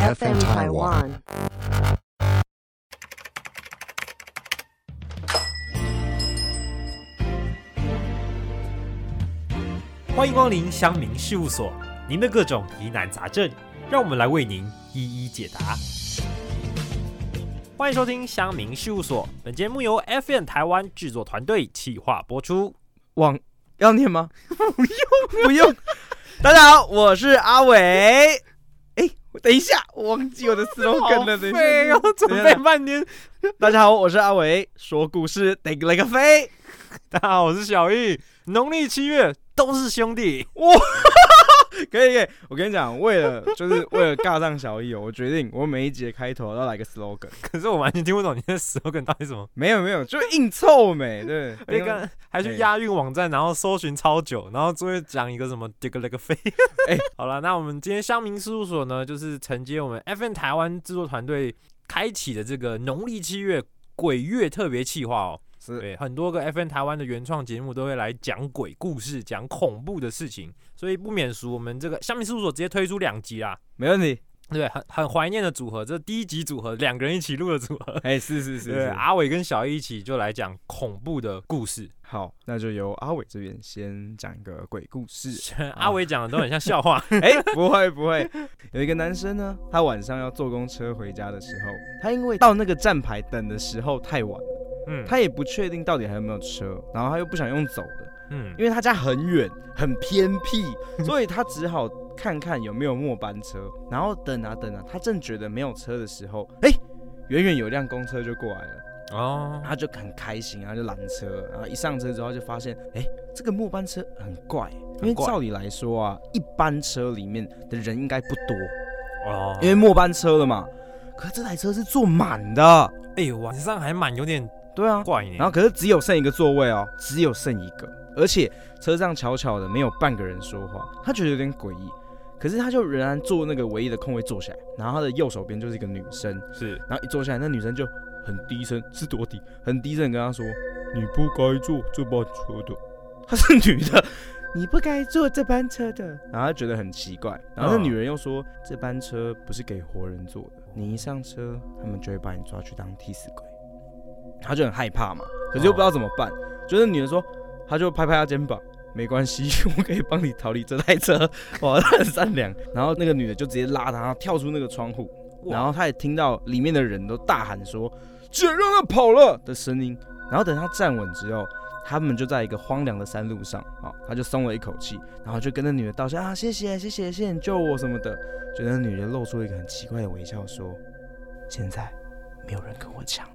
FM Taiwan. 欢迎光临乡民事务所，您的各种疑难杂症，让我们来为您一一解答。欢迎收听乡民事务所，本节目由 FM 台湾制作团队企划播出。网要念吗？不用，不用。大家好，我是阿伟。哎、等一下，我忘记我的 slogan 了。等一下，准备半天。大家好，我是阿伟，说故事得来个飞。大家好，我是小易。农历七月都是兄弟，可以，可以。我跟你讲，为了 就是为了尬上小易哦，我决定我每一节开头都来个 slogan。可是我完全听不懂你的 slogan 到底什么。没有没有，就硬凑美，对。而且刚还去押韵网站，然后搜寻超久，然后终于讲一个什么 dig 了个飞。哎好了，那我们今天乡民事务所呢，就是承接我们 FN 台湾制作团队开启的这个农历七月鬼月特别企划哦。是对，很多个 FN 台湾的原创节目都会来讲鬼故事，讲恐怖的事情，所以不免俗，我们这个乡民事务所直接推出两集啦。没问题。对，很很怀念的组合，这第一集组合两个人一起录的组合。哎、是是是对，是。阿伟跟小一一起就来讲恐怖的故事。好，那就由阿伟这边先讲一个鬼故事。阿伟讲的都很像笑话。哎、不会不会，有一个男生呢，他晚上要坐公车回家的时候，他因为到那个站牌等的时候太晚了，嗯，他也不确定到底还有没有车，然后他又不想用走的，嗯。因为他家很远很偏僻，所以他只好看看有没有末班车，然后等啊等啊，他正觉得没有车的时候，哎、远远有辆公车就过来了。哦，他就很开心，然后就拦车，然后一上车之后就发现，哎、这个末班车很怪，因为照理来说啊，一班车里面的人应该不多，哦，因为末班车了嘛。可是这台车是坐满的，哎呦，晚上还蛮有点对啊，怪你。然后可是只有剩一个座位哦，只有剩一个，而且车上巧巧的没有半个人说话，他觉得有点诡异。可是他就仍然坐那个唯一的空位坐下来，然后他的右手边就是一个女生，是然后一坐下来，那女生就很低声，是多低？很低声跟他说：“你不该坐这班车的。”她是女的，你不该坐这班车的。然后他觉得很奇怪，然后那嗯女人又说：“这班车不是给活人坐的，你一上车，他们就会把你抓去当替死鬼。”他就很害怕嘛，可是又不知道怎么办。就是女人说，他就拍拍他肩膀。没关系，我可以帮你逃离这台车。哇，他很善良。然后那个女的就直接拉他，然后跳出那个窗户，然后他也听到里面的人都大喊说：“居然，让他跑了”的声音。然后等他站稳之后，他们就在一个荒凉的山路上，啊，他就松了一口气，然后就跟那女的道谢啊，谢谢谢谢谢谢你救我什么的。就那女的露出一个很奇怪的微笑，说：“现在没有人跟我抢了，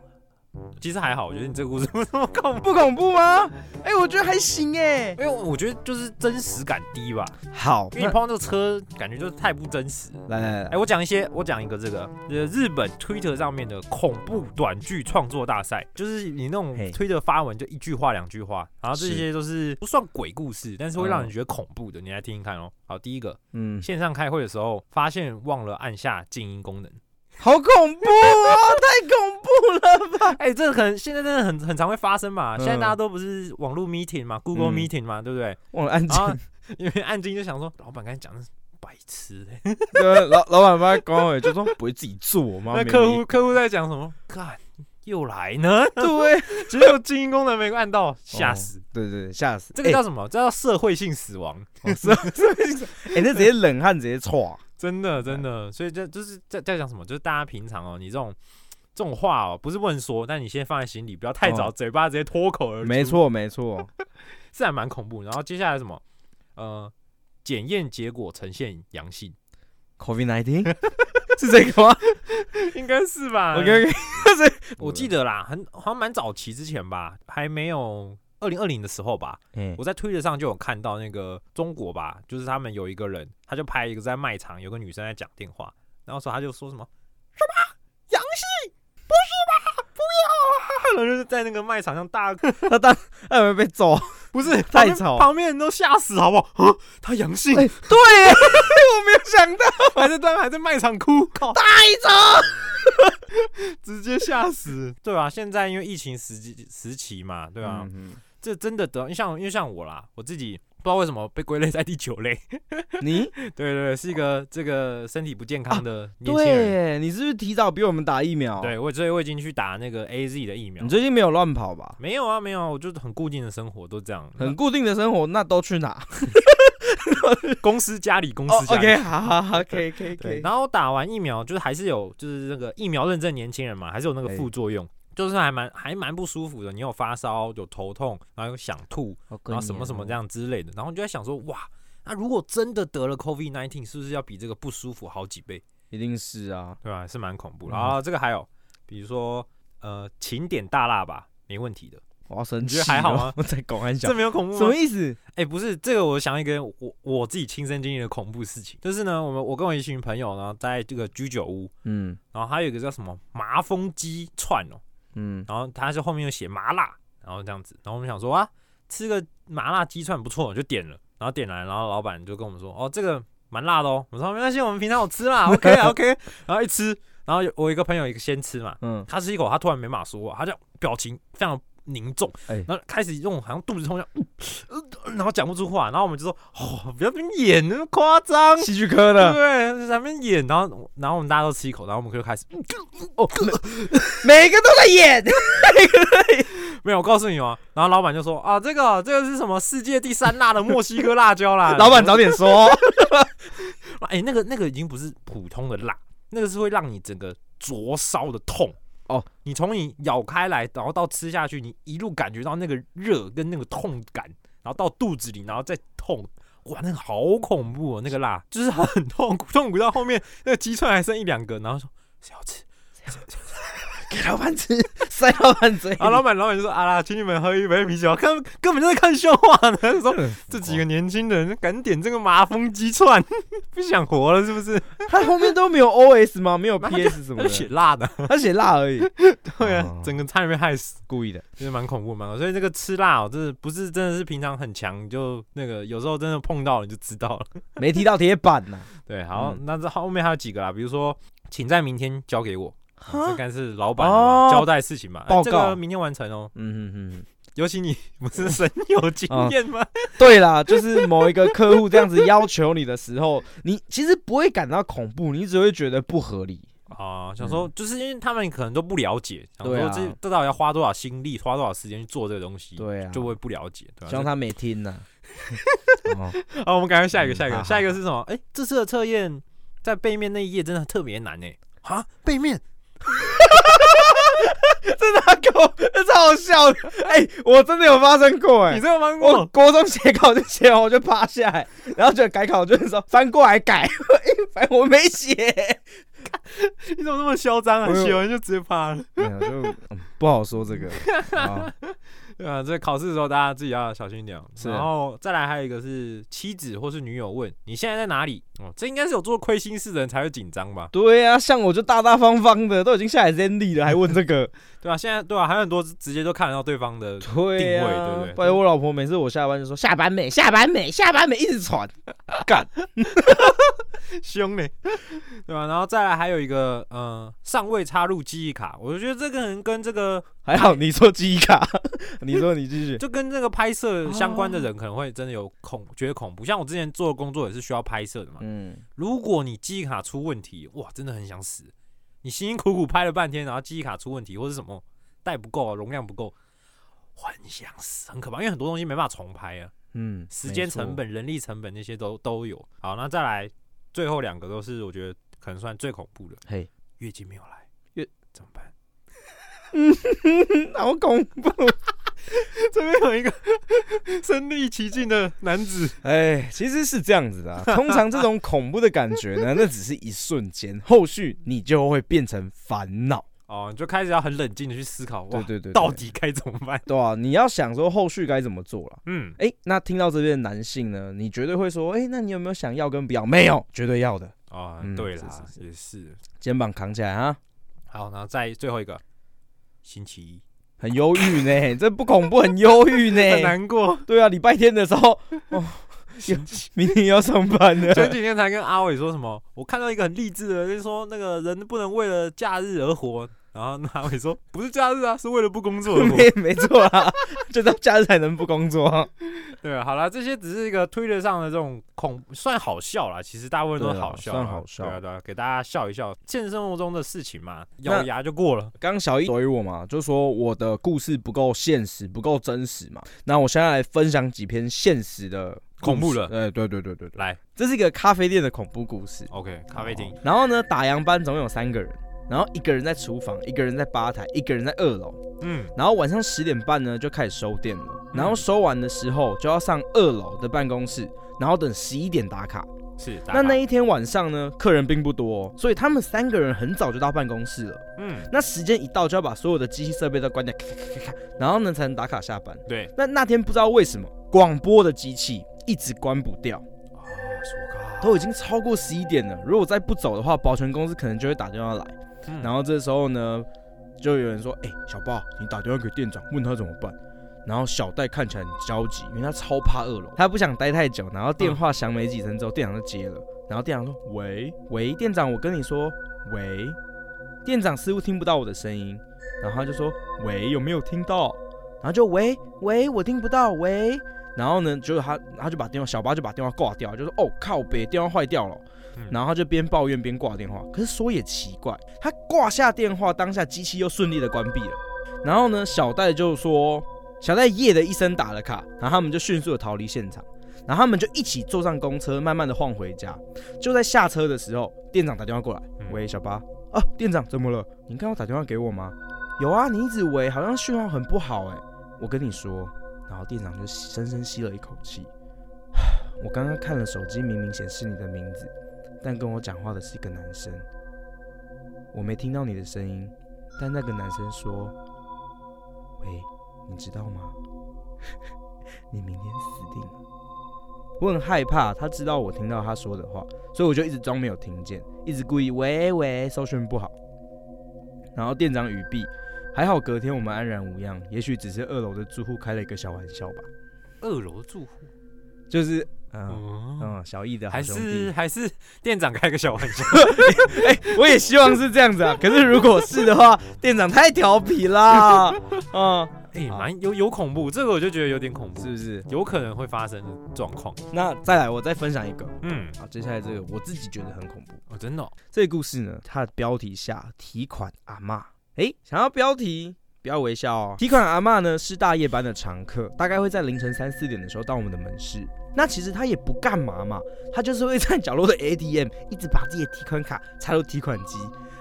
其实还好，我觉得你这个故事不这么恐怖，不恐怖吗？哎、我觉得还行哎。因为我觉得就是真实感低吧。好，因为你碰到这个车，感觉就是太不真实。来来来哎，，我讲一些，我讲一个这个，呃，日本 Twitter 上面的恐怖短剧创作大赛，就是你那种嘿 Twitter 发文就一句话两句话，然后这些都是不算鬼故事，但是会让人嗯觉得恐怖的，你来听听看哦。好，第一个，嗯，线上开会的时候发现忘了按下静音功能。好恐怖哦，太恐怖了吧？哎、这个可能现在真的很很常会发生嘛。嗯现在大家都不是网络 meeting 嘛，Google 嗯 meeting 嘛，对不对？忘了按静然。后因为按静就想说，老板刚才讲的是白痴嘞、对，老老板发光伟就说不会自己做吗？那客户客户在讲什么？干又来呢？对，只有静音功能没按到，吓死！对对对，吓死！这个叫什么？这叫 社会性死亡，哎那直接冷汗直接歘，真的真的。所以这就是在在讲什么？就是大家平常哦，你这种这种话哦，不是问说，但你先放在心里，不要太早，哦嘴巴直接脱口而出。没，错没错，是还蛮恐怖。然后接下来什么？呃，检验结果呈现阳性，COVID nineteen 是这个吗 应该是吧？OK OK，我记得啦，很好像蛮早期之前吧，还没有二零二零的时候吧，嗯我在推特上就有看到那个中国吧，就是他们有一个人，他就拍一个在卖场，有个女生在讲电话，然后说他就说什么阳性，不是吧，不要啊，然后就是在那个卖场上大，他当他有没有被揍？不是 太吵。旁边人都吓死好不好？啊，他阳性，哎对，我没有想到，还在当还在卖场哭，靠，太吵。直接吓死，对吧、现在因为疫情时期时期嘛，对吧、嗯这真的得像因为像我啦，我自己不知道为什么被归类在第九类。你 对对对，是一个这个身体不健康的年轻人。对，你是不是提早比我们打疫苗？对，我所以我已经去打那个 A Z 的疫苗你。最近没有乱跑吧？没有啊，没有啊，我就是很固定的生活都这样，很固定的生活，那都去哪？公司家里，公哦司家里。，OK，好好好，可以可以可对，以。然后打完疫苗，就是还是有，就是那个疫苗认证年轻人嘛，还是有那个哎副作用，就是还蛮还蛮不舒服的。你有发烧，有头痛，然后有想吐，然后什么什么这样。之类的。然后你就在想说，哇，那如果真的得了 COVID nineteen，是不是要比这个不舒服好几倍？一定是啊，对吧？是蛮恐怖的。嗯然后这个还有，比如说呃，勤点大辣吧，没问题的。我要生气。你觉得还好吗？我在公安小这，没有恐怖吗？什么意思？哎、不是这个，我想一个我我自己亲身经历的恐怖事情，就是呢，我们我跟我一群朋友呢，在这个居酒屋，嗯然后还有一个叫什么麻风鸡串哦，嗯，然后他就后面又写麻辣，然后这样子，然后我们想说啊，吃个麻辣鸡串不错，就点了，然后点来，然后老板就跟我们说，哦，这个蛮辣的哦，我说没关系，我们平常有吃啦，OK 啊 OK，然后一吃，然后我一个朋友一个先吃嘛，嗯，他吃一口，他突然没马说话，他就表情非常凝重，哎然后开始用好像肚子痛一样，然后讲不出话，然后我们就说，哦，不要在那边演那么夸张。戏剧科的对，在那边演，然后，然后我们大家都吃一口，然后我们就开始，哦，每个都在演。没有，我告诉你哦。然后老板就说啊，这个这个是什么世界第三辣的墨西哥辣椒啦。老板早点说。哎、那个那个已经不是普通的辣，那个是会让你整个灼烧的痛哦。你从你咬开来，然后到吃下去，你一路感觉到那个热跟那个痛感，然后到肚子里，然后再痛。哇，那个好恐怖哦！那个辣就是很痛苦，痛苦到后面那个鸡串还剩一两个，然后说谁要吃？给老板吃，塞老板嘴啊。老板老板就说啊啦，请你们喝一杯啤酒，根根本就在看笑话呢。他说这几个年轻人敢点这个麻风鸡串，不想活了是不是？他后面都没有 OS 吗？没有 PS 什么他写，辣的，他写辣而已，对啊哦，整个差点被害死，故意的。就是蛮恐怖蛮恐怖。所以这个吃辣哦，真的不是真的是平常很强，你就那个有时候真的碰到了你就知道了。没踢到铁板呐。对，好，嗯那这后面还有几个啦，比如说，请在明天交给我。啊这哈该是老板哦交代事情嘛，报告这个明天完成哦。嗯嗯嗯，尤其你不是深有经验吗？对啦，就是某一个客户这样子要求你的时候，你其实不会感到恐怖，你只会觉得不合理。啊，想说就是因为他们可能都不了解，想说这这到底要花多少心力、花多少时间去做这个东西，对啊，就会不了解，对吧、希望他没听呢。哦好，我们赶快下一个，嗯下一个，好下一个是什么？哎、这次的测验在背面那一页真的特别难哎、啊，背面 真的啊，给我，这超好笑的。哎、我真的有发生过哎、你这个翻我过？国中写稿就写完我就趴下来，然后就改考就是说翻过来改，哎 反正我没写，你怎么那么嚣张啊？写完就直接趴了。没有就、嗯不好说这个。啊对啊，这考试的时候大家自己要小心一点然后再来还有一个是妻子或是女友问你现在在哪里？哦，这应该是有做亏心事的人才会紧张吧？对啊，像我就大大方方的，都已经下来 Zenly 了，还问这个？对啊，现在对啊，还有很多直接就看得到对方的定位啊，对不对不然我老婆每次我下班就说下班没，下班没，下班没，一直传。干，凶嘞，对吧、然后再来还有一个，呃，尚未插入记忆卡，我就觉得这个人跟这个，还好你说记忆卡，你说你继续。就跟这个拍摄相关的人可能会真的有恐，觉得恐怖。像我之前做的工作也是需要拍摄的嘛，嗯，如果你记忆卡出问题，哇，真的很想死。你辛辛苦苦拍了半天，然后记忆卡出问题，或是什么带不够啊，容量不够，很想死，很可怕。因为很多东西没办法重拍啊，嗯，时间成本、人力成本那些都都有。好，那再来最后两个都是我觉得可能算最恐怖的，嘿，月经没有来？好恐怖。这边有一个身临其境的男子，哎，其实是这样子的、啊，通常这种恐怖的感觉呢，那只是一瞬间，后续你就会变成烦恼。哦，你就开始要很冷静的去思考，对对对对到底该怎么办？对啊，你要想说后续该怎么做了。嗯，哎、那听到这边的男性呢，你绝对会说，哎、那你有没有想要跟不要？没有，绝对要的，哦，嗯对啦，是也是。肩膀扛起来啊，好，然后再最后一个，星期一，很忧郁呢，这不恐怖，很忧郁呢 很呢。难过。对啊，礼拜天的时候，哦，明天要上班的。前几天才跟阿伟说什么，我看到一个很励志的，就是说那个人不能为了假日而活，然后那阿伟说 不是假日啊，是为了不工作。没没错啊，就到假日才能不工作。对，好了，这些只是一个推特上的这种恐，算好笑啦。其实大部分都好笑啦，算好笑对啊对啊，给大家笑一笑。现实生活中的事情嘛，那咬牙就过了。刚刚小一怼我嘛，就说我的故事不够现实，不够真实嘛。那我现在来分享几篇现实的恐怖的哎，对对对对对，来这是一个咖啡店的恐怖故事。，OK，咖啡厅，然后呢，打烊班总共有三个人，然后一个人在厨房，一个人在吧台，一个人在二楼。嗯，然后晚上十点半呢就开始收店了，然后收完的时候就要上二楼的办公室，然后等十一点打卡。是。那那一天晚上呢，客人并不多，所以他们三个人很早就到办公室了。嗯，那时间一到，就要把所有的机器设备都关掉，咔咔咔咔咔，然后呢才能打卡下班。对，那那天不知道为什么，广播的机器一直关不掉，啊，都已经超过十一点了。如果再不走的话，保全公司可能就会打电话来。嗯然后这时候呢，就有人说：“哎、小豹，你打电话给店长，问他怎么办。”然后小戴看起来很焦急，因为他超怕二楼，他不想待太久。然后电话响没几声之后，店长就接了。然后店长说：“喂喂，店长，我跟你说，喂。”店长似乎听不到我的声音，然后他就说：“喂，有没有听到？”然后就喂喂，我听不到，喂。然后呢，就他他就把电话小八就把电话挂掉，就说：“哦靠北，电话坏掉了。”嗯然后他就边抱怨边挂电话。可是说也奇怪，他挂下电话当下，机器又顺利的关闭了。然后呢，小戴就说，小戴耶的一声打了卡，然后他们就迅速的逃离现场。然后他们就一起坐上公车，慢慢的晃回家。就在下车的时候，店长打电话过来，嗯喂，小八，啊，店长怎么了？你刚刚打电话给我吗？有啊，你一直喂，好像讯号很不好哎。我跟你说，然后店长就深深吸了一口气。我刚刚看了手机，明明显示你的名字，但跟我讲话的是一个男生。我没听到你的声音，但那个男生说：“喂，你知道吗？你明天死定了。”我很害怕，他知道我听到他说的话，所以我就一直装没有听见，一直故意喂喂，收讯不好。然后店长语毕，还好隔天我们安然无恙，也许只是二楼的住户开了一个小玩笑吧，二楼住户，就是嗯嗯，嗯小易的还是还是店长开个小玩笑，哎我也希望是这样子啊。可是如果是的话，店长太调皮啦，嗯，哎，好蛮有有恐怖，这个我就觉得有点恐怖是，不是？有可能会发生的状况。那再来，我再分享一个。嗯，好，接下来这个我自己觉得很恐怖。哦，真的哦，这个故事呢，它的标题下提款阿嬷，诶，想要标题。不要微笑哦。提款阿嬷呢是大夜班的常客，大概会在凌晨三四点的时候到我们的门市。那其实他也不干嘛嘛，他就是会在角落的 ATM 一直把自己的提款卡插入提款机，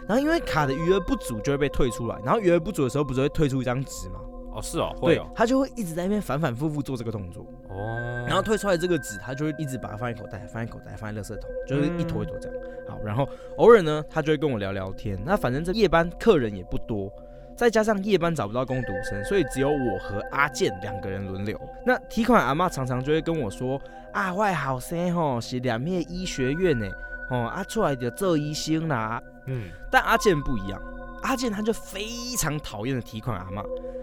然后因为卡的余额不足就会被退出来，然后余额不足的时候不是会退出一张纸吗？哦是哦，会对哦，，他就会一直在那边反反复复做这个动作。哦，然后退出来这个纸，他就会一直把它放在口袋，放在口袋，放在垃圾桶，就是一坨一坨这样。好，然后偶尔呢，他就会跟我聊聊天。那反正这夜班客人也不多，再加上夜班找不到工读生，所以只有我和阿健两个人轮流。那提款阿妈常常就会跟我说：“啊，我的后生吼是两面医学院呢，哦啊出来就做医生啦。”嗯，但阿健不一样，阿健他就非常讨厌的提款阿妈，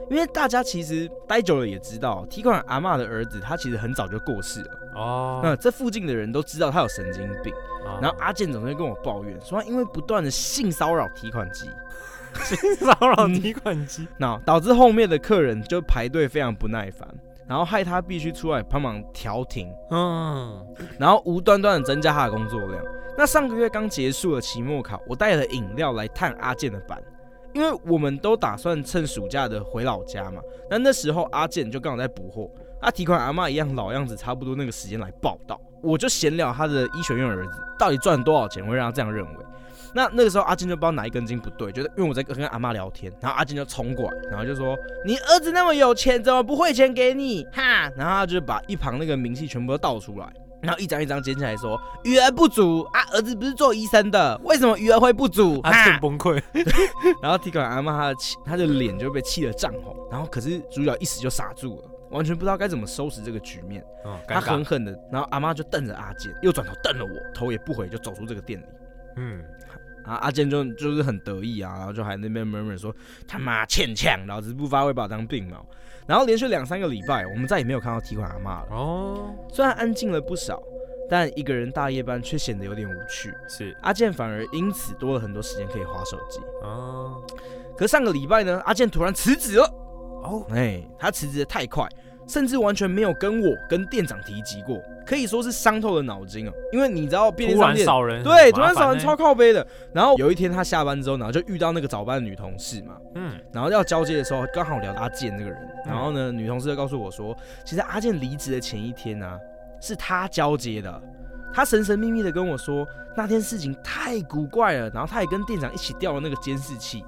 因为大家其实待久了也知道，提款阿妈的儿子他其实很早就过世了。哦，那这附近的人都知道他有神经病，啊然后阿健总是跟我抱怨说，他因为不断的性骚扰提款机，骚扰提款机，那导致后面的客人就排队非常不耐烦，然后害他必须出来帮忙调停，嗯，然后无端端的增加他的工作量。那上个月刚结束了期末考，我带了饮料来探阿健的班，因为我们都打算趁暑假的回老家嘛。那那时候阿健就刚好在补货，他提款阿妈一样老样子，差不多那个时间来报道。我就闲聊他的医学院儿子到底赚多少钱，会让他这样认为。那那个时候阿金就不知道哪一根筋不对，觉得因为我在跟阿妈聊天，然后阿金就冲过来，然后就说：“你儿子那么有钱，怎么不汇钱给你？哈！”然后他就把一旁那个明细全部都倒出来，然后一张一张捡起来说：“余额不足啊，儿子不是做医生的，为什么余额会不足？”阿哈健崩溃，然后提款阿妈他的气，他的脸就被气得涨红，然后可是主角一时就傻住了，完全不知道该怎么收拾这个局面。嗯，他，狠狠的，然后阿妈就瞪着阿健，又转头瞪了我，头也不回就走出这个店里。嗯，啊，阿健就就是很得意啊，然后就还那边 murmur 说他妈欠呛，老子不发会把我当病猫。然后连续两三个礼拜，我们再也没有看到提款阿妈了。哦，虽然安静了不少，但一个人大夜班却显得有点无趣。是阿健反而因此多了很多时间可以划手机。哦可上个礼拜呢，阿健突然辞职了。哦，哎，他辞职的太快，甚至完全没有跟我跟店长提及过，可以说是伤透了脑筋啊。因为你知道便利突然商店。少人，对，突然少人超靠背的。然后有一天他下班之后，然后就遇到那个早班的女同事嘛，嗯然后要交接的时候，刚好聊阿健这个人。然后呢，女同事就告诉我说，其实阿健离职的前一天呢、是他交接的。他神神秘秘的跟我说，那天事情太古怪了，然后他也跟店长一起调了那个监视器。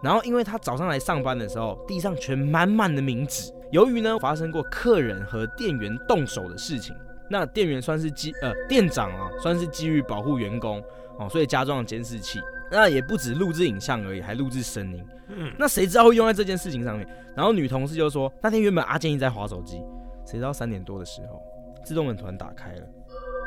然后因为他早上来上班的时候，地上全满满的名纸。由于呢发生过客人和店员动手的事情，那店员算是基呃店长啊，算是基于保护员工哦，所以加装了监视器。那也不止录制影像而已，还录制声音。嗯，那谁知道会用在这件事情上面？然后女同事就说，那天原本阿健一直在划手机，谁知道三点多的时候，自动门突然打开了，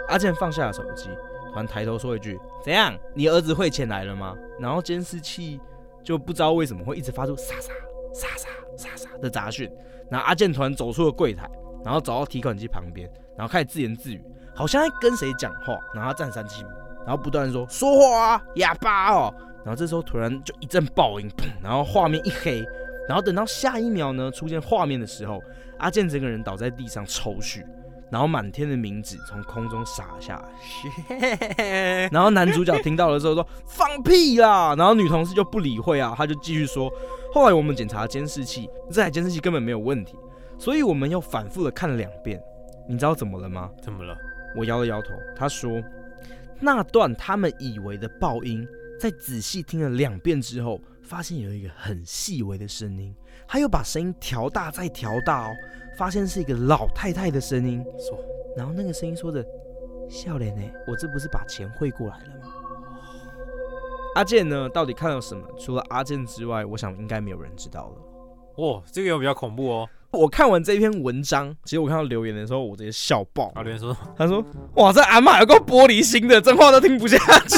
阿健放下了手机，突然抬头说一句：“怎样？你儿子汇钱来了吗？”然后监视器就不知道为什么会一直发出沙沙沙沙沙沙的杂讯。然后阿健突然走出了柜台，然后走到提款机旁边，然后开始自言自语，好像在跟谁讲话。然后他站三七，然后不断说：“说话啊，哑巴哦。”然后这时候突然就一阵爆音，砰！然后画面一黑，然后等到下一秒呢出现画面的时候，阿健整个人倒在地上抽搐，然后满天的冥纸从空中洒下来。然后男主角听到了之后说：“放屁啦！”然后女同事就不理会啊，她就继续说：“后来我们检查监视器，这台监视器根本没有问题，所以我们又反复的看了两遍。你知道怎么了吗？”怎么了？我摇了摇头，他说：“那段他们以为的爆音，在仔细听了两遍之后，发现有一个很细微的声音，他又把声音调大再调大哦，发现是一个老太太的声音。说然后那个声音说着：‘笑脸呢？我这不是把钱汇过来了吗？’阿健呢，到底看到什么？除了阿健之外，我想应该没有人知道了。哇，这个有比较恐怖哦。我看完这篇文章，其实我看到留言的时候，我直接笑爆。留言说，他说：“哇，这阿妈有够玻璃心的，真话都听不下去。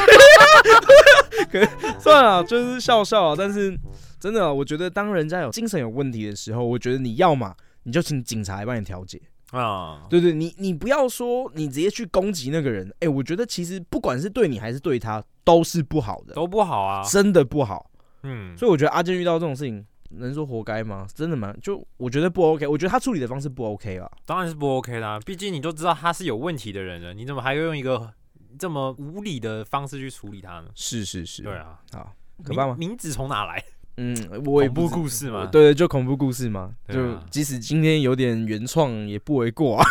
可是算了，就是笑笑啊。但是真的，我觉得当人家有精神有问题的时候，我觉得你要嘛，你就请警察来帮你调解。啊，对对，你你不要说你直接去攻击那个人。哎、我觉得其实不管是对你还是对他，都是不好的，都不好啊。真的不好。嗯，所以我觉得阿健遇到这种事情，能说活该吗？真的吗？就我觉得不 OK，我觉得他处理的方式不 OK 啊。当然是不 OK 啦，毕竟你都知道他是有问题的人了，你怎么还要用一个这么无理的方式去处理他呢？是是是，对，啊，好，可怕吗？名名字从哪来？嗯，我也恐怖故事嘛。对，就恐怖故事嘛，就即使今天有点原创也不为过 啊。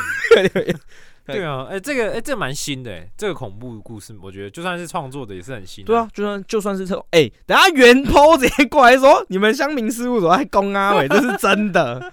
对啊，哎、这个哎、这蛮新的哎，这个恐怖故事，我觉得就算是创作的也是很新、对啊，，就算就算是这种，哎、等下原 po 直接过来说你们乡民事务所在公啊，喂，这是真的。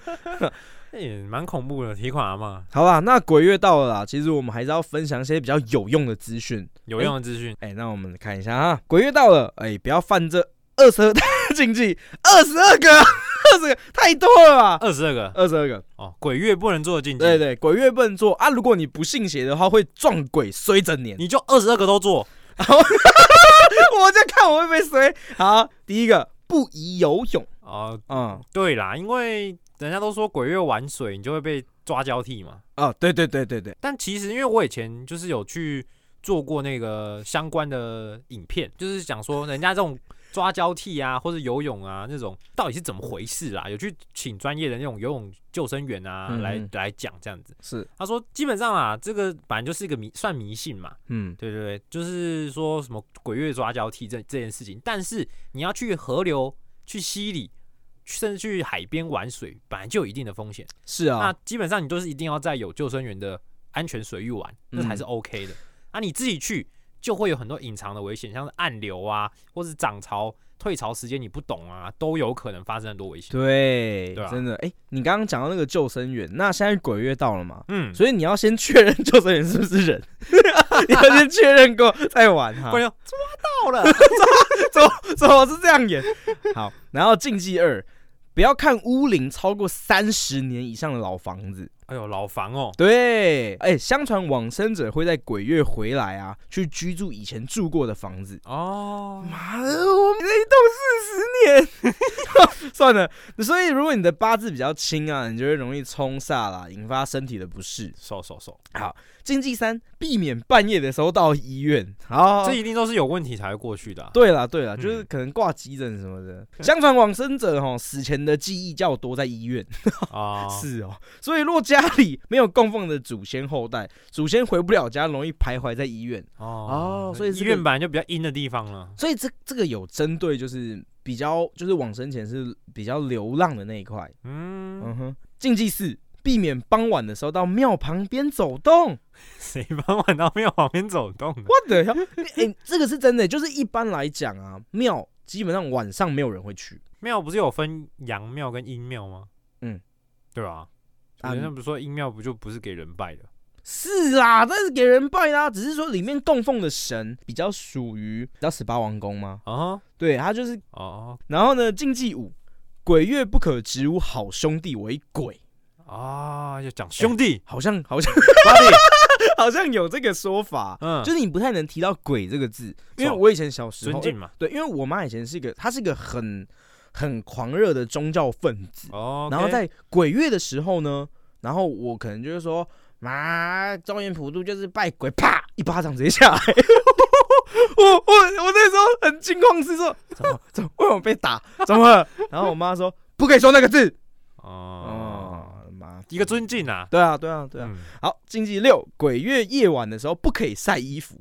也 蛮恐怖的。提款阿妈好吧，那鬼月到了啦，其实我们还是要分享一些比较有用的资讯。有用的资讯，哎、那我们看一下哈，鬼月到了，哎、不要犯这二十二大禁忌，二十二个，二十个太多了吧？二十二个二十二个，哦，鬼月不能做的禁忌，对对，鬼月不能做啊！如果你不信邪的话，会撞鬼衰整年。你就二十二个都做。我在看我会不会衰。好，第一个不宜游泳，哦，嗯，对啦，因为人家都说鬼月玩水，你就会被抓交替嘛。哦，对对对对对，但其实因为我以前就是有去做过那个相关的影片，就是讲说人家这种抓交替啊，或者游泳啊那种到底是怎么回事啊，有去请专业的那种游泳救生员啊、嗯来来讲这样子。是，他说基本上啊，这个本来就是一个迷算迷信嘛，嗯，对对对，就是说什么鬼月抓交替这这件事情，但是你要去河流、去溪里，甚至去海边玩水，本来就有一定的风险。是啊。那，基本上你都是一定要在有救生员的安全水域玩，那才是 OK 的。啊，你自己去就会有很多隐藏的危险，像是暗流啊，或是涨潮、退潮时间你不懂啊，都有可能发生很多危险。对，对啊真的，哎、你刚刚讲到那个救生员，那现在鬼月到了嘛，嗯，所以你要先确认救生员是不是人，你要先确认过再玩哈。关键抓到了，怎么是这样演？好，然后禁忌二，不要看屋龄超过三十年以上的老房子。哎呦，老房哦，对，哎、相传往生者会在鬼月回来啊，去居住以前住过的房子。哦，妈的，我们这一栋四十年，算了。所以如果你的八字比较轻啊，你就会容易冲煞啦，引发身体的不适。手手手，禁忌三，避免半夜的时候到医院。好，这一定都是有问题才会过去的啊、对了对了，嗯就是可能挂急诊什么的。相传往生者哈死前的记忆较多在医院，啊，是哦。所以若家里没有供奉的祖先后代，祖先回不了家，容易徘徊在医院。哦哦所以这个医院本来就比较阴的地方了。所以这这个有针对，就是比较就是往生前是比较流浪的那一块。嗯，嗯哼，禁忌四，避免傍晚的时候到庙旁边走动。谁傍晚到庙旁边走动的？我的天，哎、这个是真的，就是一般来讲啊，庙基本上晚上没有人会去。庙不是有分阳庙跟阴庙吗？嗯，对吧？啊人家不是说阴庙不就不是给人拜的？是啦，但是给人拜啦，只是说里面供奉的神比较属于比较十八王宫吗？啊对，他就是，哦然后呢，禁忌五，鬼月不可直呼好兄弟为鬼，啊，要讲兄弟，好像好像 好像有这个说法，嗯，就是你不太能提到鬼这个字，因为我以前小时候尊敬嘛。对，因为我妈以前是一个，她是一个很很狂热的宗教分子，哦，然后在鬼月的时候呢，然后我可能就是说，妈，中原普渡就是拜鬼，啪一巴掌直接下来。我我我那时候很惊慌失措，怎么怎么为什么被打？怎么了？然后我妈说不可以说那个字。哦，一个尊敬啊，对啊对啊对啊。嗯，好，禁忌六，鬼月夜晚的时候不可以晒衣服，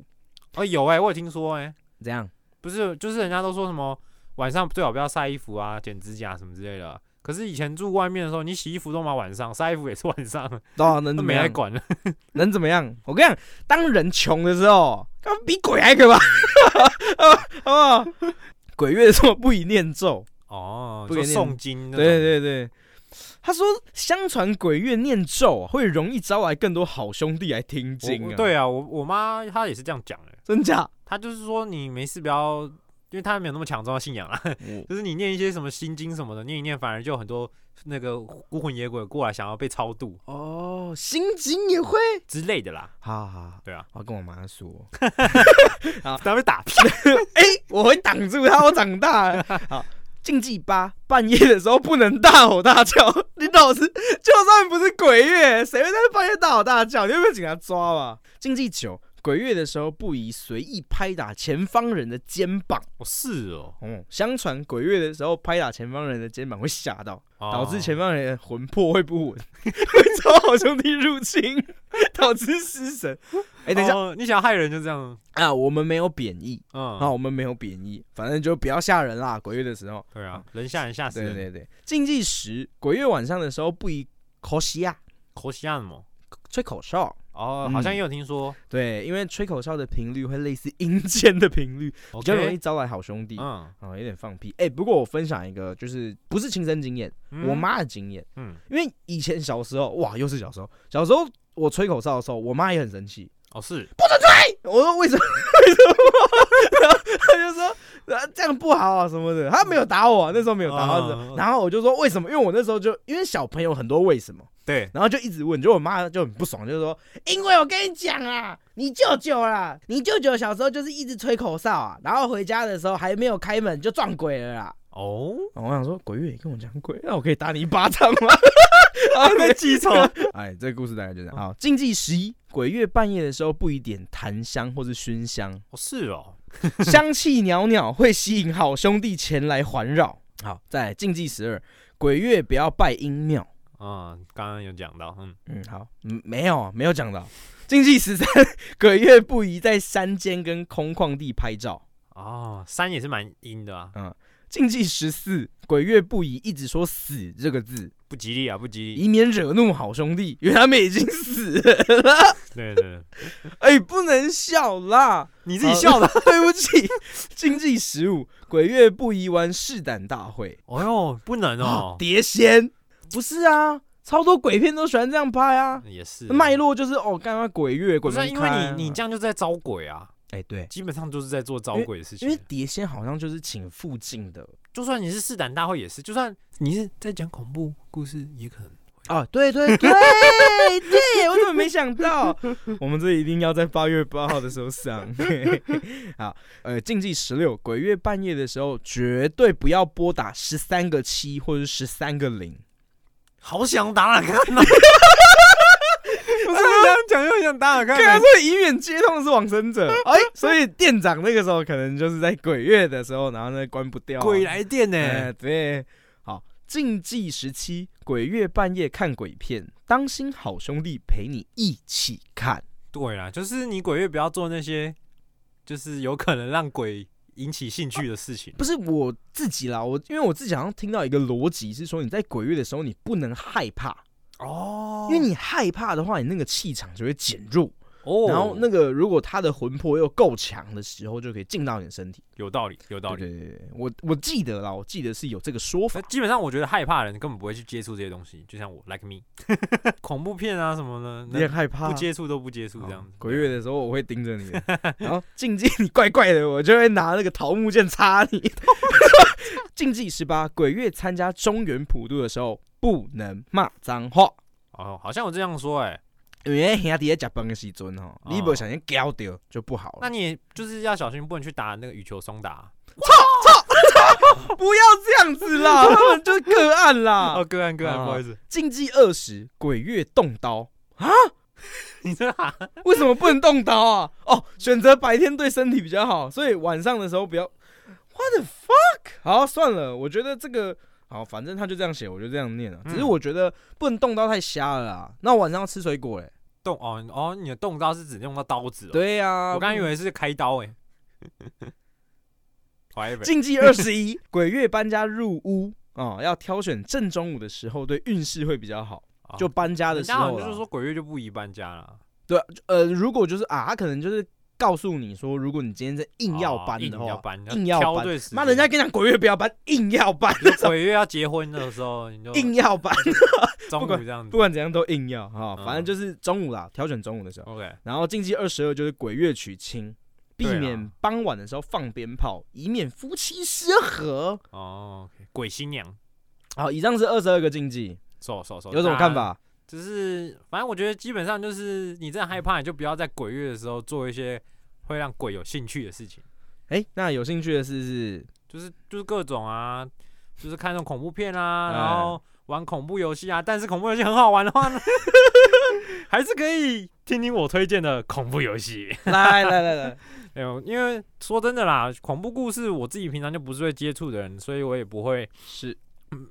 哦有哎，我有听说哎，怎样？不是，就是人家都说什么晚上最好不要晒衣服啊、剪指甲什么之类的。可是以前住外面的时候，你洗衣服都嘛晚上，晒衣服也是晚上，多少能都怎么样？没来管了。能怎么样？我跟你讲，当人穷的时候，比鬼还可怕，好不好？鬼月的时候不宜念咒。哦，不宜念诵经。对对对，他说，相传鬼月念咒啊会容易招来更多好兄弟来听经啊。，对啊，我我妈她也是这样讲的，真假？她就是说你没事不要，因为她没有那么强壮的信仰啊，就是你念一些什么心经什么的，念一念，反而就很多那个孤魂野鬼过来想要被超度哦，心经也会。之类的啦。好好好，对啊，我要跟我妈说，她被打屁。哎、我会挡住她，我长大了。好。禁忌八，半夜的时候不能大吼大叫。你老师，就算不是鬼月，谁会在半夜大吼大叫？你会被警察抓吧？禁忌九，鬼月的时候不宜随意拍打前方人的肩膀。哦，是哦，哦，相传鬼月的时候拍打前方人的肩膀会吓到，导致前方方人的魂魄会不稳，会遭好兄弟入侵，导致失神。哎、等一下、哦你想要害人就这样，啊，我们没有贬义嗯，啊，我们没有贬义，反正就不要吓人啦。鬼月的时候，对啊，人吓人吓死人。对对对，禁忌十，鬼月晚上的时候不宜口西亚口西亚什么？吹口哨。哦，嗯好像也有听说，对，因为吹口哨的频率会类似阴间的频率，比较容易招来好兄弟。嗯，啊、有点放屁。哎、不过我分享一个，就是不是亲身经验，嗯我，妈的经验。嗯，因为以前小时候，哇，又是小时候，小时候我吹口哨的时候，我妈也很生气。哦是，不准吹我说为什么？为什么？然后她就说啊这样不好啊什么的。他没有打我、啊，那时候没有打我、嗯然后我就说为什么？因为我那时候就因为小朋友很多为什么，对，然后就一直问，就我妈就很不爽，就是说，因为我跟你讲啊，你舅舅啦，你舅舅小时候就是一直吹口哨啊，然后回家的时候还没有开门就撞鬼了啦。哦，我想说，鬼月也跟我讲鬼，那我可以打你一巴掌吗？啊，被记仇，哎，这个故事大概就这样。好，禁忌十一，鬼月半夜的时候不宜点檀香或是熏香，哦是哦，香气袅袅会吸引好兄弟前来环绕。好，在禁忌十二，鬼月不要拜阴庙。啊，刚刚有讲到，嗯，嗯，好，嗯，没有啊，没有讲到。禁忌十三，鬼月不宜在山间跟空旷地拍照。哦，山也是蛮阴的啊，禁忌十四，鬼月不宜一直说“死”这个字，不吉利啊，不吉利，以免惹怒好兄弟，因为他们已经死了。对对。对，哎、不能笑啦，你自己笑的，对不起。禁忌十五，鬼月不宜玩试胆大会。哎呦，不能哦，碟仙。不是啊，超多鬼片都喜欢这样拍啊。也是脉络就是哦，干嘛鬼月鬼不是啊因为开啊。你你这样就在招鬼啊，哎、对，基本上就是在做招鬼的事情因为。碟仙好像就是请附近的就算你是试胆大会也是，就算你是在讲恐怖故事，也可能。啊，对对对对，我怎么没想到？我们这一定要在八月八号的时候上。好，呃，禁忌十六，鬼月半夜的时候绝对不要拨打十三个七或者十三个零。好想打打看啊！这样 讲又很想打打看看，所以以免接通的是往生者，哎，所以店长那个时候可能就是在鬼月的时候，然后呢关不掉。啊鬼来电呢、哎，对，好，禁忌时期，鬼月半夜看鬼片，当心好兄弟陪你一起看。对啦，就是你鬼月不要做那些，就是有可能让鬼引起兴趣的事情。不是我自己啦，我因为我自己好像听到一个逻辑是说，你在鬼月的时候你不能害怕，哦因为你害怕的话，你那个气场就会减弱，哦，然后那个如果他的魂魄又够强的时候，就可以进到你的身体。有道理，有道理。对对对对，我我记得啦，我记得是有这个说法。基本上，我觉得害怕的人根本不会去接触这些东西，就像我，like me，恐怖片啊什么的，你也害怕不接触都不接触好这样子。鬼月的时候，我会盯着你，然后禁忌你怪怪的，我就会拿那个桃木剑插你。禁忌十八，鬼月参加中原普渡的时候不能骂脏话，哦，好像我这样说哎、因为兄弟在吃饭的时阵吼，哦你不小心咬掉就不好了。那你也就是要小心，不能去打那个羽球松打。操操不要这样子啦，他们就是个案啦。哦，个案个案，啊不好意思，禁忌二十，鬼月动刀啊，你这啊为什么不能动刀啊？哦，选择白天对身体比较好，所以晚上的时候不要。What the fuck？好，算了，我觉得这个好，反正他就这样写，我就这样念了。只是嗯我觉得不能动刀太瞎了啦。那晚上要吃水果嘞？动哦哦，你的动刀是指用到刀子哦。，对呀、我刚以为是开刀哎。禁忌二十一，鬼月搬家入屋哦，要挑选正中午的时候，对运势会比较好。哦就搬家的时候就是说鬼月就不宜搬家了，对啊，呃，如果就是啊，他可能就是告诉你说，如果你今天是硬要搬的话，哦硬要搬，硬要搬。妈，人家跟你讲鬼月不要搬，硬要搬，鬼月要结婚的时候，你就硬要搬，中午不管这样子不。管怎样都硬要哈，嗯反正就是中午啦，挑选中午的时候。OK，然后禁忌二十二就是鬼月娶亲，避免傍晚的时候放鞭炮，以免夫妻失和。哦鬼新娘，好，以上是二十二个禁忌，手手手，有什么看？法？就是反正我觉得基本上就是你真的害怕，你就不要在鬼月的时候做一些会让鬼有兴趣的事情，哎，那有兴趣的事是就是就是各种啊，就是看那种恐怖片啊，哎然后玩恐怖游戏啊。但是恐怖游戏很好玩的话呢，还是可以听听我推荐的恐怖游戏。来来来来，没有，因为说真的啦，恐怖故事我自己平常就不是会接触的人，所以我也不会是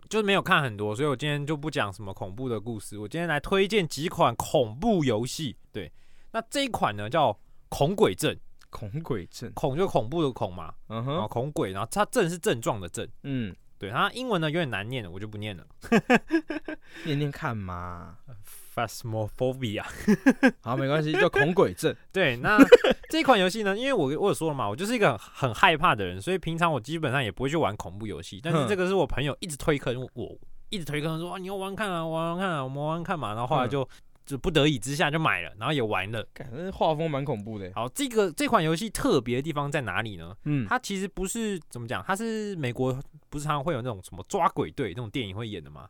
就是没有看很多，所以我今天就不讲什么恐怖的故事。我今天来推荐几款恐怖游戏。对，那这一款呢叫《恐鬼症》，恐鬼症，恐就恐怖的恐嘛，嗯然后哼，恐鬼，然后它症是症状的症。嗯，对，它英文呢有点难念的，我就不念了。念念看嘛。Phasmophobia。好，没关系，叫恐鬼症。对，那 这款游戏呢，因为我我有说了嘛，我就是一个很很害怕的人，所以平常我基本上也不会去玩恐怖游戏。但是这个是我朋友一直推坑我，一直推坑说、啊、你要玩看啊，玩玩看啊，我们玩玩看嘛。然后后来嗯就、就不得已之下就买了，然后也玩了。感觉画风蛮恐怖的。好，这个这款游戏特别的地方在哪里呢？嗯，它其实不是怎么讲，它是美国不是常常会有那种什么抓鬼队那种电影会演的吗？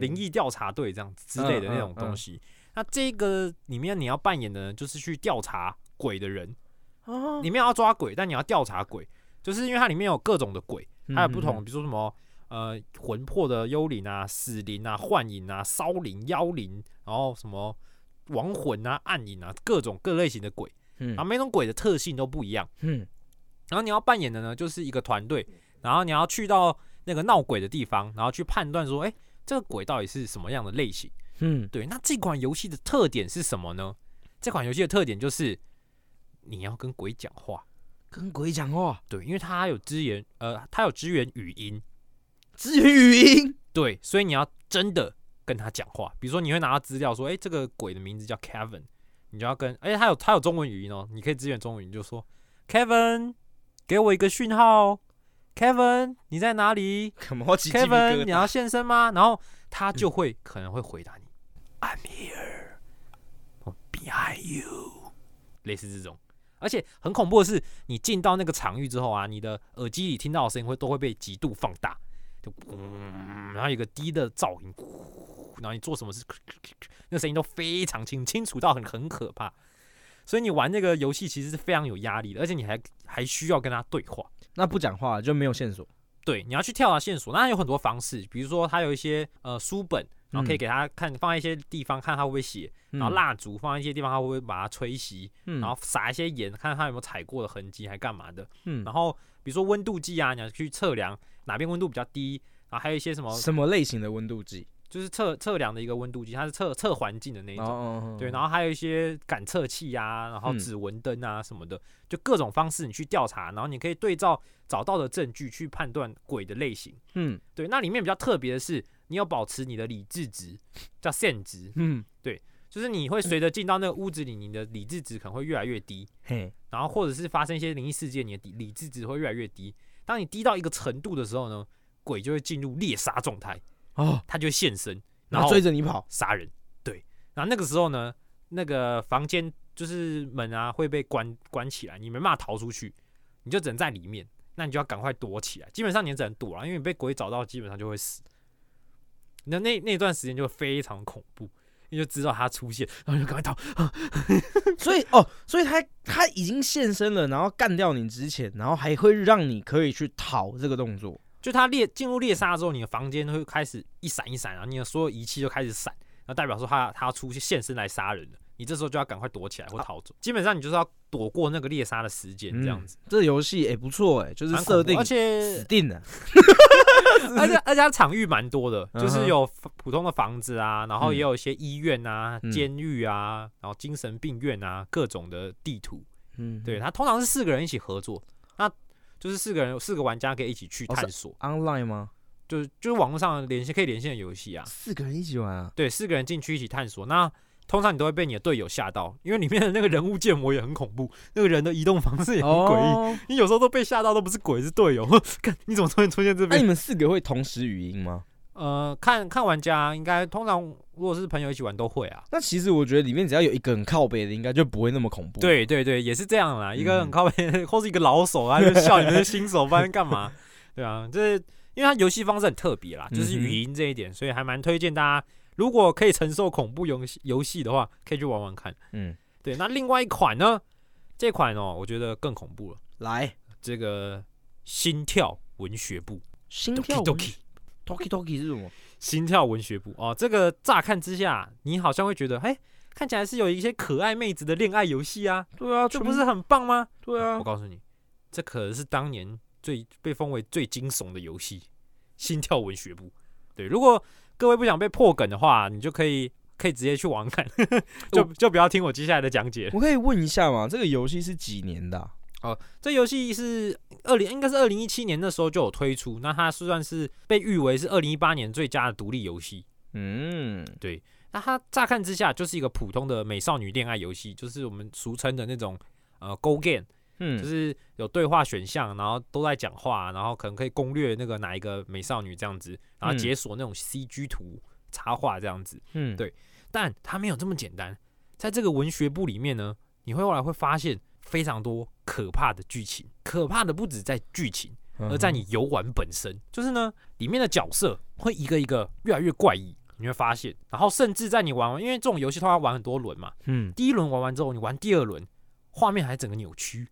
灵异调查队这样子之类的那种嗯嗯东西。那这个里面你要扮演的呢，就是去调查鬼的人。哦里面要抓鬼，但你要调查鬼，就是因为它里面有各种的鬼，嗯还有不同，比如说什么呃魂魄的幽灵啊、死灵啊、幻影啊、骚灵、妖灵，然后什么亡魂啊、暗影啊，各种各类型的鬼，嗯然后每种鬼的特性都不一样。嗯然后你要扮演的呢，就是一个团队，然后你要去到那个闹鬼的地方，然后去判断说，哎、这个鬼到底是什么样的类型？嗯，对，那这款游戏的特点是什么呢？这款游戏的特点就是你要跟鬼讲话。跟鬼讲话，对，因为它有支援，呃，它有支援语音，支援语音。对，所以你要真的跟他讲话。比如说，你会拿到资料说，哎、这个鬼的名字叫 Kevin，你就要跟，而且他有他有中文语音哦，你可以支援中文语音，就说 Kevin，给我一个讯号，Kevin，你在哪里？Kevin，你要现身吗？然后他就会可能会回答你，I'm here，or behind you，类似这种。而且很恐怖的是，你进到那个场域之后啊，你的耳机里听到的声音会都会被极度放大，就嗯，然后有个低的噪音，然后你做什么事，那声音都非常清清楚到很很可怕。所以你玩那个游戏其实是非常有压力的，而且你还还需要跟他对话。那不讲话就没有线索。对，你要去跳查线索，那有很多方式，比如说它有一些呃书本，然后可以嗯给他看放在一些地方看他会不会写，然后嗯蜡烛放在一些地方他会不会把它吹熄，嗯然后撒一些盐，看他有没有踩过的痕迹，还干嘛的。嗯然后比如说温度计啊，你要去测量哪边温度比较低，然后还有一些什么，什么类型的温度计？就是测测量的一个温度计，它是测测环境的那一种。哦对，然后还有一些感测器啊，然后嗯指纹灯啊什么的，就各种方式你去调查，然后你可以对照找到的证据去判断鬼的类型。嗯对，那里面比较特别的是，你要保持你的理智值，叫现值，嗯，对就是你会随着进到那个屋子里，你的理智值可能会越来越低，嘿，然后或者是发生一些灵异事件，你的理理智值会越来越低。当你低到一个程度的时候呢，鬼就会进入猎杀状态，哦，他就现身，然后追着你跑，杀人。对，然后那个时候呢，那个房间就是门啊会被关关起来，你没办法逃出去，你就只能在里面。那你就要赶快躲起来，基本上你只能躲了，因为你被鬼找到，基本上就会死。那那那段时间就非常恐怖，你就知道他出现，然后就赶快逃。所以哦，所以他他已经现身了，然后干掉你之前，然后还会让你可以去逃这个动作。就他猎进入猎杀之后，你的房间会开始一闪一闪，然后你的所有仪器就开始闪，然后代表说他他要出现现身来杀人了。你这时候就要赶快躲起来或逃走，基本上你就是要躲过那个猎杀的时间，这样子。嗯这游戏也不错哎，就是设定而且死定了。而且而且它场域蛮多的，就是有普通的房子啊，然后也有一些医院啊、嗯监狱啊，然后精神病院啊，各种的地图。嗯，对，它通常是四个人一起合作，那就是四个人四个玩家可以一起去探索，，online 吗？就是就是网络上连线可以连线的游戏啊。四个人一起玩啊？对，四个人进去一起探索。那通常你都会被你的队友吓到，因为里面的那个人物建模也很恐怖，那个人的移动方式也很诡异。哦，你有时候都被吓到，都不是鬼，是队友。看你怎么突然出现这边那你？们四个会同时语音吗？呃，看看玩家应该通常如果是朋友一起玩都会啊。那其实我觉得里面只要有一个很靠背的，应该就不会那么恐怖。，对对对，也是这样啦。一个很嗯靠背，或是一个老手啊，就笑 你们是新手，不然干嘛？对啊，这因为它游戏方式很特别啦，就是语音这一点，所以还蛮推荐大家，如果可以承受恐怖游戏游戏的话，可以去玩玩看。嗯，对，那另外一款呢，这款哦，我觉得更恐怖了，来，这个心跳文学部心跳 Doki Toki Toki 是什么？心跳文学部哦，这个乍看之下，你好像会觉得，哎，看起来是有一些可爱妹子的恋爱游戏啊，对啊，这不是很棒吗？对啊我，告诉你，这可能是当年最被封为最惊悚的游戏《心跳文学部》。对，如果各位不想被破梗的话，你就可以可以直接去玩看，就就不要听我接下来的讲解。我可以问一下吗？这个游戏是几年的啊？这游戏是二零应该是二零一七年那时候就有推出，那它是算是被誉为是二零一八年最佳的独立游戏。嗯，对那它乍看之下就是一个普通的美少女恋爱游戏，就是我们俗称的那种呃 Go Game。嗯，就是有对话选项，然后都在讲话，然后可能可以攻略那个哪一个美少女这样子，然后嗯解锁那种 CG 图、插画这样子。嗯，对但它没有这么简单，在这个文学部里面呢，你会后来会发现非常多可怕的剧情，可怕的不止在剧情，嗯而在你游玩本身，就是呢，里面的角色会一个一个越来越怪异，你会发现，然后甚至在你玩完，因为这种游戏通常玩很多轮嘛，嗯。第一轮玩完之后，你玩第二轮，画面还整个扭曲，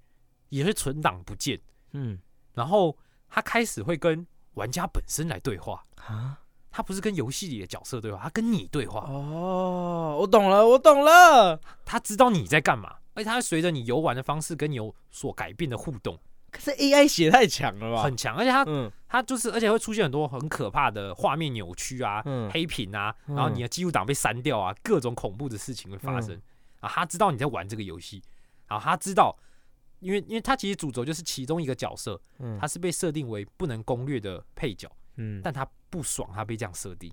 也是存档不见，嗯。然后他开始会跟玩家本身来对话，啊，他不是跟游戏里的角色对话，他跟你对话，哦，我懂了，我懂了。他知道你在干嘛，而且他会随着你游玩的方式跟你有所改变的互动，可是 AI 写太强了吧？很强，而且他嗯。他就是，而且会出现很多很可怕的画面扭曲啊、嗯。黑屏啊，嗯。然后你的记录档被删掉啊，各种恐怖的事情会发生。啊，他知道你在玩这个游戏，然后他知道，因为因为他其实主轴就是其中一个角色，嗯。他是被设定为不能攻略的配角，嗯，但他不爽他被这样设定，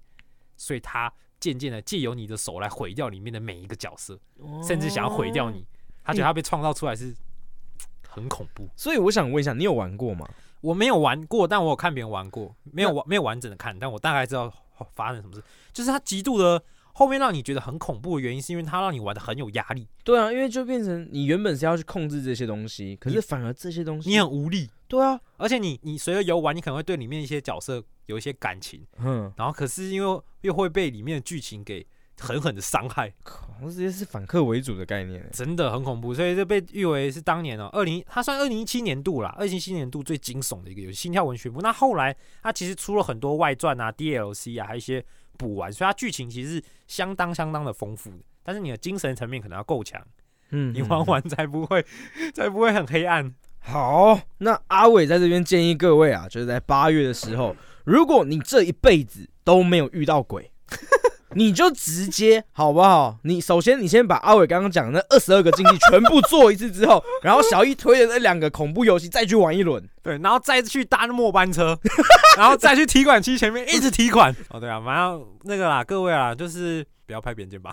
所以他渐渐的借由你的手来毁掉里面的每一个角色，甚至想要毁掉你。他觉得他被创造出来是 很恐怖。所以我想问一下，你有玩过吗？我没有玩过，但我有看别人玩过，没有完没有完整的看，但我大概知道发生什么事。就是他极度的后面让你觉得很恐怖的原因，是因为他让你玩的很有压力，对啊，因为就变成你原本是要去控制这些东西，可是反而这些东西，你很无力。对啊，而且你你随着游玩，你可能会对里面一些角色有一些感情，嗯，然后可是因为又会被里面的剧情给狠狠的伤害，靠，这些是反客为主的概念欸。真的很恐怖，所以这被誉为是当年哦二零，它算二零一七年度啦，二零一七年度最惊悚的一个游戏《心跳文学部》。那后来它其实出了很多外传啊、DLC 啊，还有一些补完，所以它剧情其实是相当相当的丰富的。但是你的精神层面可能要够强，嗯你玩完才不会才不会很黑暗。好，那阿伟在这边建议各位啊，就是在八月的时候，如果你这一辈子都没有遇到鬼，你就直接好不好？你首先你先把阿伟刚刚讲的那二十二个禁忌全部做一次之后，然后小一推的那两个恐怖游戏再去玩一轮。对，然后再去搭末班车，然后再去提款机前面一直提款。哦，对啊，马上那个啦，各位啊，就是不要拍别人肩膀。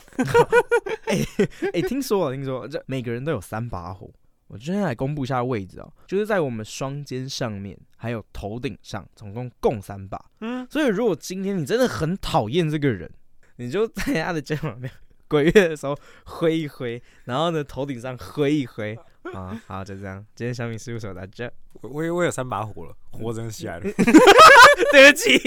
哎、听说了，听说了这每个人都有三把火。我今天来公布一下位置哦，就是在我们双肩上面，还有头顶上，总共共三把。嗯，所以如果今天你真的很讨厌这个人，你就在他的肩膀边鬼月的时候挥一挥，然后呢头顶上挥一挥 啊，好就这样。今天小米事务所到这，我我我有三把火了，火真的起来了。对不起，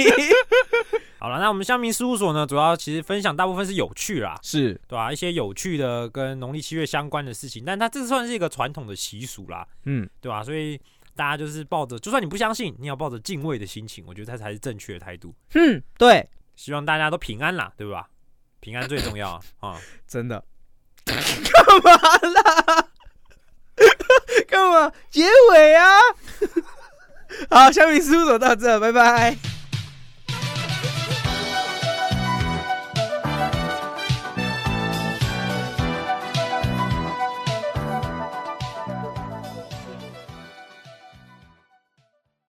好了，那我们香民事务所呢，主要其实分享大部分是有趣啦，是对吧、一些有趣的跟农历七月相关的事情，但它这算是一个传统的习俗啦，嗯，对吧、所以大家就是抱着，就算你不相信，你也要抱着敬畏的心情，我觉得它才是正确的态度。嗯，对，希望大家都平安啦，对吧？平安最重要啊！啊，真的。干嘛啦？干嘛？结尾啊！好，小米事务所到这，拜拜。